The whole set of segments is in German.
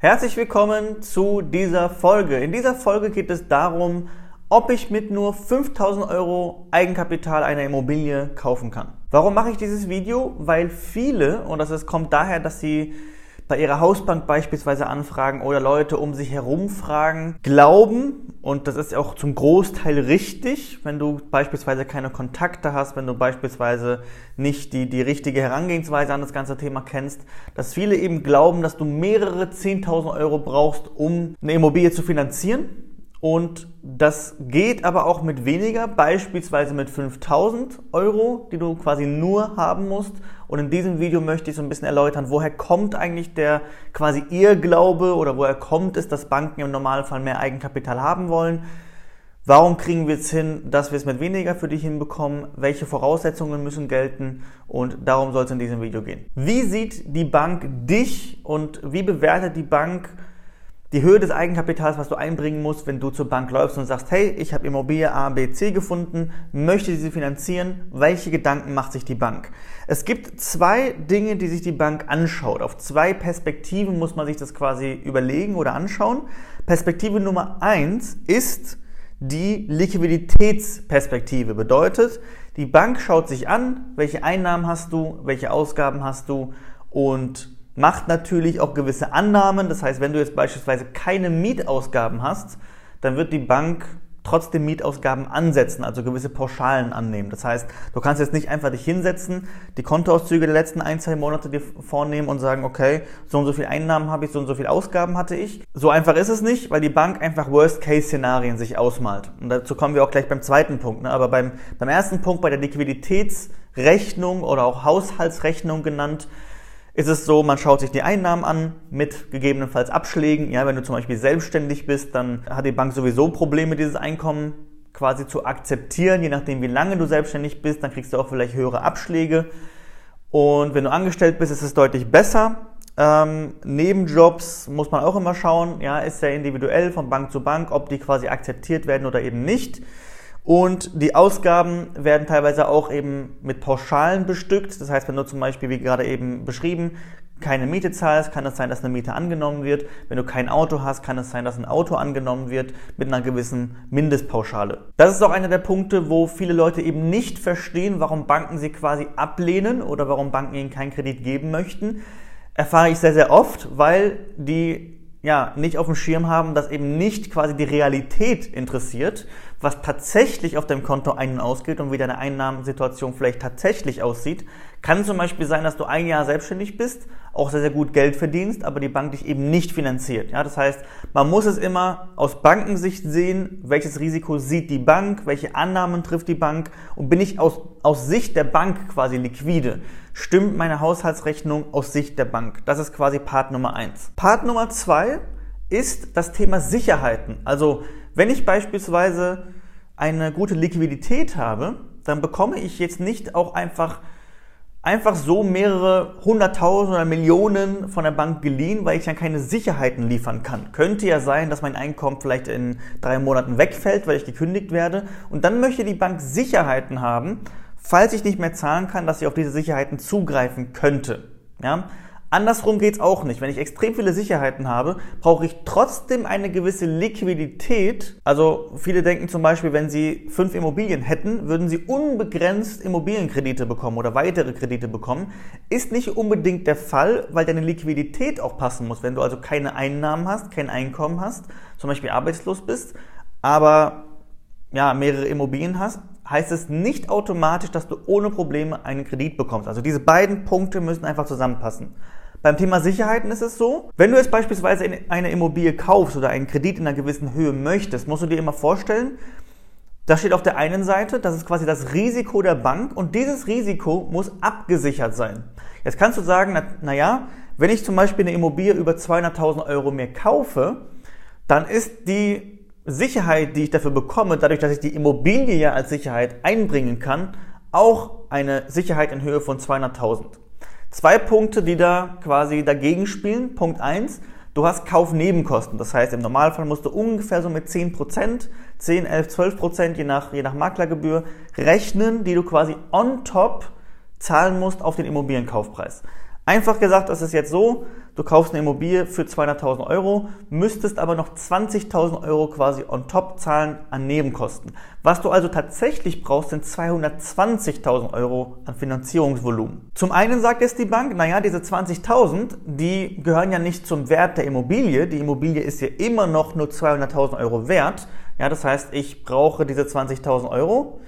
Herzlich willkommen zu dieser Folge. In dieser Folge geht es darum, ob ich mit nur 5000 Euro Eigenkapital eine Immobilie kaufen kann. Warum mache ich dieses Video? Weil viele, und das kommt daher, dass sie bei ihrer Hausbank beispielsweise anfragen oder Leute um sich herum fragen, glauben, und das ist auch zum Großteil richtig, wenn du beispielsweise keine Kontakte hast, wenn du beispielsweise nicht die, die richtige Herangehensweise an das ganze Thema kennst, dass viele eben glauben, dass du mehrere 10.000 Euro brauchst, um eine Immobilie zu finanzieren und das geht aber auch mit weniger, beispielsweise mit 5000 Euro, die du quasi nur haben musst. Und in diesem Video möchte ich so ein bisschen erläutern, woher kommt eigentlich der quasi Irrglaube oder woher kommt es, dass Banken im Normalfall mehr Eigenkapital haben wollen. Warum kriegen wir es hin, dass wir es mit weniger für dich hinbekommen? Welche Voraussetzungen müssen gelten? Und darum soll es in diesem Video gehen. Wie sieht die Bank dich und wie bewertet die Bank die Höhe des Eigenkapitals, was du einbringen musst, wenn du zur Bank läufst und sagst, hey, ich habe Immobilie A, B, C gefunden, möchte sie finanzieren, welche Gedanken macht sich die Bank? Es gibt zwei Dinge, die sich die Bank anschaut. Auf zwei Perspektiven muss man sich das quasi überlegen oder anschauen. Perspektive Nummer eins ist die Liquiditätsperspektive. Bedeutet, die Bank schaut sich an, welche Einnahmen hast du, welche Ausgaben hast du und macht natürlich auch gewisse Annahmen. Das heißt, wenn du jetzt beispielsweise keine Mietausgaben hast, dann wird die Bank trotzdem Mietausgaben ansetzen, also gewisse Pauschalen annehmen. Das heißt, du kannst jetzt nicht einfach dich hinsetzen, die Kontoauszüge der letzten ein, zwei Monate dir vornehmen und sagen, okay, so und so viel Einnahmen habe ich, so und so viel Ausgaben hatte ich. So einfach ist es nicht, weil die Bank einfach Worst-Case-Szenarien sich ausmalt. Und dazu kommen wir auch gleich beim zweiten Punkt. Ne? Aber beim, beim ersten Punkt, bei der Liquiditätsrechnung oder auch Haushaltsrechnung genannt, ist es so, man schaut sich die Einnahmen an mit gegebenenfalls Abschlägen. Ja, wenn du zum Beispiel selbstständig bist, dann hat die Bank sowieso Probleme, dieses Einkommen quasi zu akzeptieren. Je nachdem, wie lange du selbstständig bist, dann kriegst du auch vielleicht höhere Abschläge. Und wenn du angestellt bist, ist es deutlich besser. Ähm, Nebenjobs muss man auch immer schauen, ja, ist sehr individuell von Bank zu Bank, ob die quasi akzeptiert werden oder eben nicht. Und die Ausgaben werden teilweise auch eben mit Pauschalen bestückt. Das heißt, wenn du zum Beispiel, wie gerade eben beschrieben, keine Miete zahlst, kann es sein, dass eine Miete angenommen wird. Wenn du kein Auto hast, kann es sein, dass ein Auto angenommen wird mit einer gewissen Mindestpauschale. Das ist auch einer der Punkte, wo viele Leute eben nicht verstehen, warum Banken sie quasi ablehnen oder warum Banken ihnen keinen Kredit geben möchten. Erfahre ich sehr, sehr oft, weil die ja, nicht auf dem Schirm haben, dass eben nicht quasi die Realität interessiert, was tatsächlich auf deinem Konto ein- und ausgeht und wie deine Einnahmensituation vielleicht tatsächlich aussieht. Kann zum Beispiel sein, dass du ein Jahr selbstständig bist, auch sehr, sehr gut Geld verdienst, aber die Bank dich eben nicht finanziert. Ja, das heißt, man muss es immer aus Bankensicht sehen, welches Risiko sieht die Bank, welche Annahmen trifft die Bank und bin ich aus, aus Sicht der Bank quasi liquide. Stimmt meine Haushaltsrechnung aus Sicht der Bank? Das ist quasi Part Nummer eins. Part Nummer zwei ist das Thema Sicherheiten. Also wenn ich beispielsweise eine gute Liquidität habe, dann bekomme ich jetzt nicht auch einfach einfach so mehrere hunderttausend oder Millionen von der Bank geliehen, weil ich dann keine Sicherheiten liefern kann. Könnte ja sein, dass mein Einkommen vielleicht in drei Monaten wegfällt, weil ich gekündigt werde. Und dann möchte die Bank Sicherheiten haben, falls ich nicht mehr zahlen kann, dass sie auf diese Sicherheiten zugreifen könnte. Ja? Andersrum geht's auch nicht. Wenn ich extrem viele Sicherheiten habe, brauche ich trotzdem eine gewisse Liquidität. Also viele denken zum Beispiel, wenn sie fünf Immobilien hätten, würden sie unbegrenzt Immobilienkredite bekommen oder weitere Kredite bekommen. Ist nicht unbedingt der Fall, weil deine Liquidität auch passen muss. Wenn du also keine Einnahmen hast, kein Einkommen hast, zum Beispiel arbeitslos bist, aber ja, mehrere Immobilien hast, heißt es nicht automatisch, dass du ohne Probleme einen Kredit bekommst. Also diese beiden Punkte müssen einfach zusammenpassen. Beim Thema Sicherheiten ist es so, wenn du jetzt beispielsweise eine Immobilie kaufst oder einen Kredit in einer gewissen Höhe möchtest, musst du dir immer vorstellen, da steht auf der einen Seite, das ist quasi das Risiko der Bank und dieses Risiko muss abgesichert sein. Jetzt kannst du sagen, na, na wenn ich zum Beispiel eine Immobilie über 200.000 Euro mehr kaufe, dann ist die Sicherheit, die ich dafür bekomme, dadurch, dass ich die Immobilie ja als Sicherheit einbringen kann, auch eine Sicherheit in Höhe von 200.000. Zwei Punkte, die da quasi dagegen spielen. Punkt eins: du hast Kaufnebenkosten. Das heißt, im Normalfall musst du ungefähr so mit 10%, 10, 11, 12%, je nach, je nach Maklergebühr rechnen, die du quasi on top zahlen musst auf den Immobilienkaufpreis. Einfach gesagt, das ist jetzt so, du kaufst eine Immobilie für 200.000 Euro, müsstest aber noch 20.000 Euro quasi on top zahlen an Nebenkosten. Was du also tatsächlich brauchst, sind 220.000 Euro an Finanzierungsvolumen. Zum einen sagt jetzt die Bank, naja, diese 20.000, die gehören ja nicht zum Wert der Immobilie. Die Immobilie ist ja immer noch nur 200.000 Euro wert. Ja, das heißt, ich brauche diese 20.000 Euro.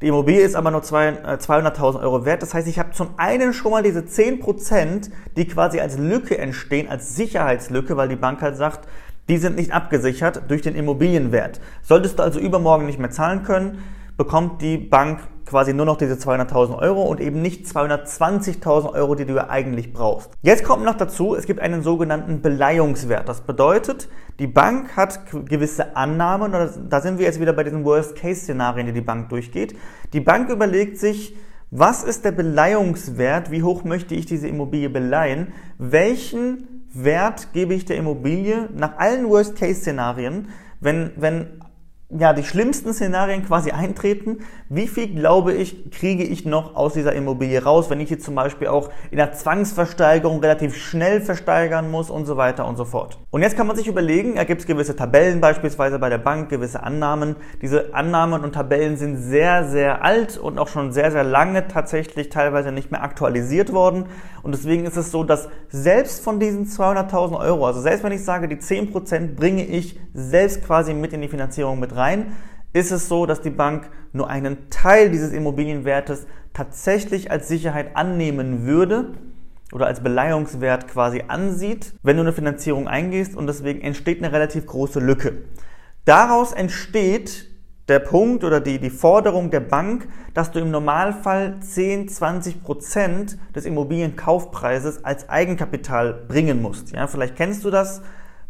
Die Immobilie ist aber nur 200.000 äh, Euro wert. Das heißt, ich habe zum einen schon mal diese 10%, die quasi als Lücke entstehen, als Sicherheitslücke, weil die Bank halt sagt, die sind nicht abgesichert durch den Immobilienwert. Solltest du also übermorgen nicht mehr zahlen können, bekommt die Bank quasi nur noch diese 200.000 Euro und eben nicht 220.000 Euro, die du ja eigentlich brauchst. Jetzt kommt noch dazu, es gibt einen sogenannten Beleihungswert. Das bedeutet, die Bank hat gewisse Annahmen, da sind wir jetzt wieder bei diesen Worst-Case-Szenarien, die die Bank durchgeht. Die Bank überlegt sich, was ist der Beleihungswert? Wie hoch möchte ich diese Immobilie beleihen? Welchen Wert gebe ich der Immobilie nach allen Worst-Case-Szenarien, wenn, wenn ja, die schlimmsten Szenarien quasi eintreten. Wie viel, glaube ich, kriege ich noch aus dieser Immobilie raus, wenn ich jetzt zum Beispiel auch in der Zwangsversteigerung relativ schnell versteigern muss und so weiter und so fort. Und jetzt kann man sich überlegen, da gibt es gewisse Tabellen beispielsweise bei der Bank, gewisse Annahmen. Diese Annahmen und Tabellen sind sehr, sehr alt und auch schon sehr, sehr lange tatsächlich teilweise nicht mehr aktualisiert worden. Und deswegen ist es so, dass selbst von diesen 200.000 Euro, also selbst wenn ich sage, die 10% bringe ich selbst quasi mit in die Finanzierung mit rein, ist es so, dass die Bank nur einen Teil dieses Immobilienwertes tatsächlich als Sicherheit annehmen würde oder als Beleihungswert quasi ansieht, wenn du eine Finanzierung eingehst und deswegen entsteht eine relativ große Lücke. Daraus entsteht der Punkt oder die, die Forderung der Bank, dass du im Normalfall 10, 20 Prozent des Immobilienkaufpreises als Eigenkapital bringen musst. Ja, vielleicht kennst du das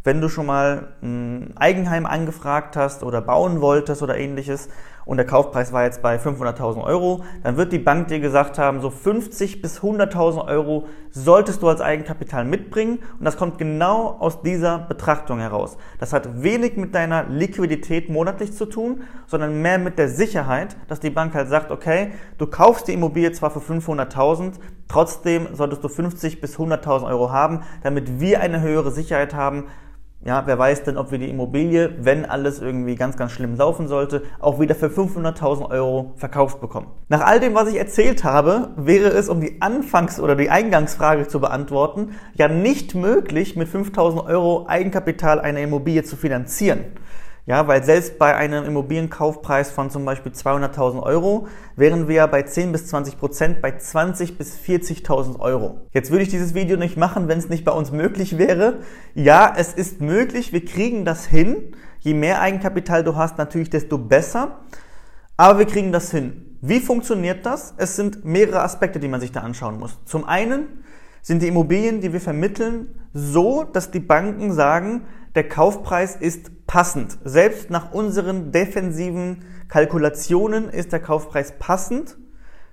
wenn du schon mal ein Eigenheim angefragt hast oder bauen wolltest oder ähnliches und der Kaufpreis war jetzt bei 500.000 Euro, dann wird die Bank dir gesagt haben, so 50 bis 100.000 Euro solltest du als Eigenkapital mitbringen und das kommt genau aus dieser Betrachtung heraus. Das hat wenig mit deiner Liquidität monatlich zu tun, sondern mehr mit der Sicherheit, dass die Bank halt sagt, okay, du kaufst die Immobilie zwar für 500.000, trotzdem solltest du 50 bis 100.000 Euro haben, damit wir eine höhere Sicherheit haben, ja, wer weiß denn, ob wir die Immobilie, wenn alles irgendwie ganz, ganz schlimm laufen sollte, auch wieder für 500.000 Euro verkauft bekommen. Nach all dem, was ich erzählt habe, wäre es, um die Anfangs- oder die Eingangsfrage zu beantworten, ja nicht möglich, mit 5.000 Euro Eigenkapital eine Immobilie zu finanzieren. Ja, weil selbst bei einem Immobilienkaufpreis von zum Beispiel 200.000 Euro wären wir bei 10 bis 20 Prozent bei 20 bis 40.000 Euro. Jetzt würde ich dieses Video nicht machen, wenn es nicht bei uns möglich wäre. Ja, es ist möglich, wir kriegen das hin. Je mehr Eigenkapital du hast, natürlich desto besser. Aber wir kriegen das hin. Wie funktioniert das? Es sind mehrere Aspekte, die man sich da anschauen muss. Zum einen sind die Immobilien, die wir vermitteln, so, dass die Banken sagen, der Kaufpreis ist passend. Selbst nach unseren defensiven Kalkulationen ist der Kaufpreis passend.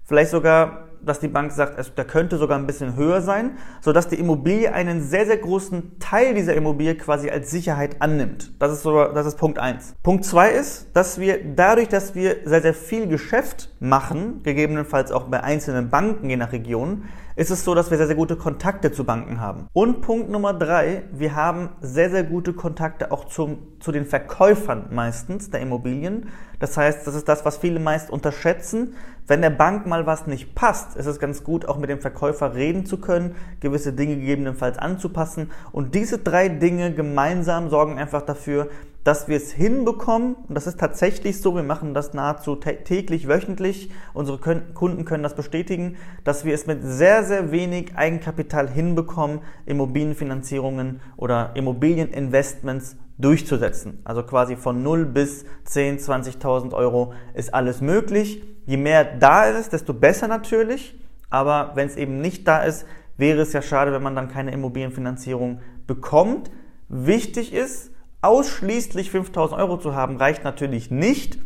Vielleicht sogar dass die Bank sagt, also der könnte sogar ein bisschen höher sein, sodass die Immobilie einen sehr, sehr großen Teil dieser Immobilie quasi als Sicherheit annimmt. Das ist, so, das ist Punkt eins. Punkt zwei ist, dass wir dadurch, dass wir sehr, sehr viel Geschäft machen, gegebenenfalls auch bei einzelnen Banken je nach Region, ist es so, dass wir sehr, sehr gute Kontakte zu Banken haben. Und Punkt Nummer drei, wir haben sehr, sehr gute Kontakte auch zum, zu den Verkäufern meistens der Immobilien. Das heißt, das ist das, was viele meist unterschätzen. Wenn der Bank mal was nicht passt, ist es ganz gut, auch mit dem Verkäufer reden zu können, gewisse Dinge gegebenenfalls anzupassen. Und diese drei Dinge gemeinsam sorgen einfach dafür, dass wir es hinbekommen, und das ist tatsächlich so, wir machen das nahezu täglich, wöchentlich, unsere Kunden können das bestätigen, dass wir es mit sehr, sehr wenig Eigenkapital hinbekommen, Immobilienfinanzierungen oder Immobilieninvestments durchzusetzen. Also quasi von 0 bis 10, 20.000 Euro ist alles möglich. Je mehr da ist, desto besser natürlich. Aber wenn es eben nicht da ist, wäre es ja schade, wenn man dann keine Immobilienfinanzierung bekommt. Wichtig ist, ausschließlich 5000 Euro zu haben, reicht natürlich nicht,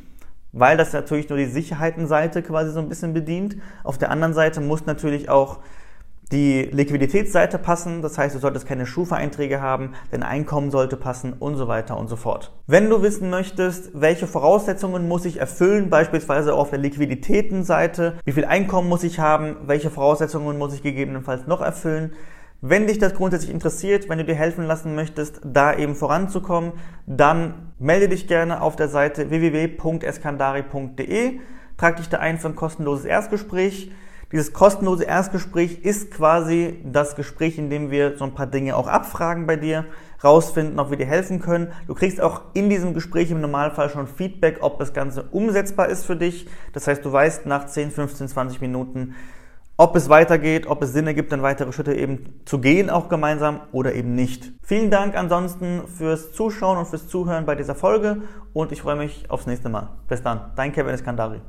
weil das natürlich nur die Sicherheitenseite quasi so ein bisschen bedient. Auf der anderen Seite muss natürlich auch die Liquiditätsseite passen, das heißt, du solltest keine Schufa-Einträge haben, dein Einkommen sollte passen und so weiter und so fort. Wenn du wissen möchtest, welche Voraussetzungen muss ich erfüllen, beispielsweise auf der Liquiditätenseite, wie viel Einkommen muss ich haben, welche Voraussetzungen muss ich gegebenenfalls noch erfüllen, Wenn dich das grundsätzlich interessiert, wenn du dir helfen lassen möchtest, da eben voranzukommen, dann melde dich gerne auf der Seite www.eskandari.de, trag dich da ein für ein kostenloses Erstgespräch. Dieses kostenlose Erstgespräch ist quasi das Gespräch, in dem wir so ein paar Dinge auch abfragen bei dir, rausfinden, ob wir dir helfen können. Du kriegst auch in diesem Gespräch im Normalfall schon Feedback, ob das Ganze umsetzbar ist für dich. Das heißt, du weißt nach 10, 15, 20 Minuten, ob es weitergeht, ob es Sinn ergibt, dann weitere Schritte eben zu gehen, auch gemeinsam oder eben nicht. Vielen Dank ansonsten fürs Zuschauen und fürs Zuhören bei dieser Folge und ich freue mich aufs nächste Mal. Bis dann, dein Kevin Eskandari.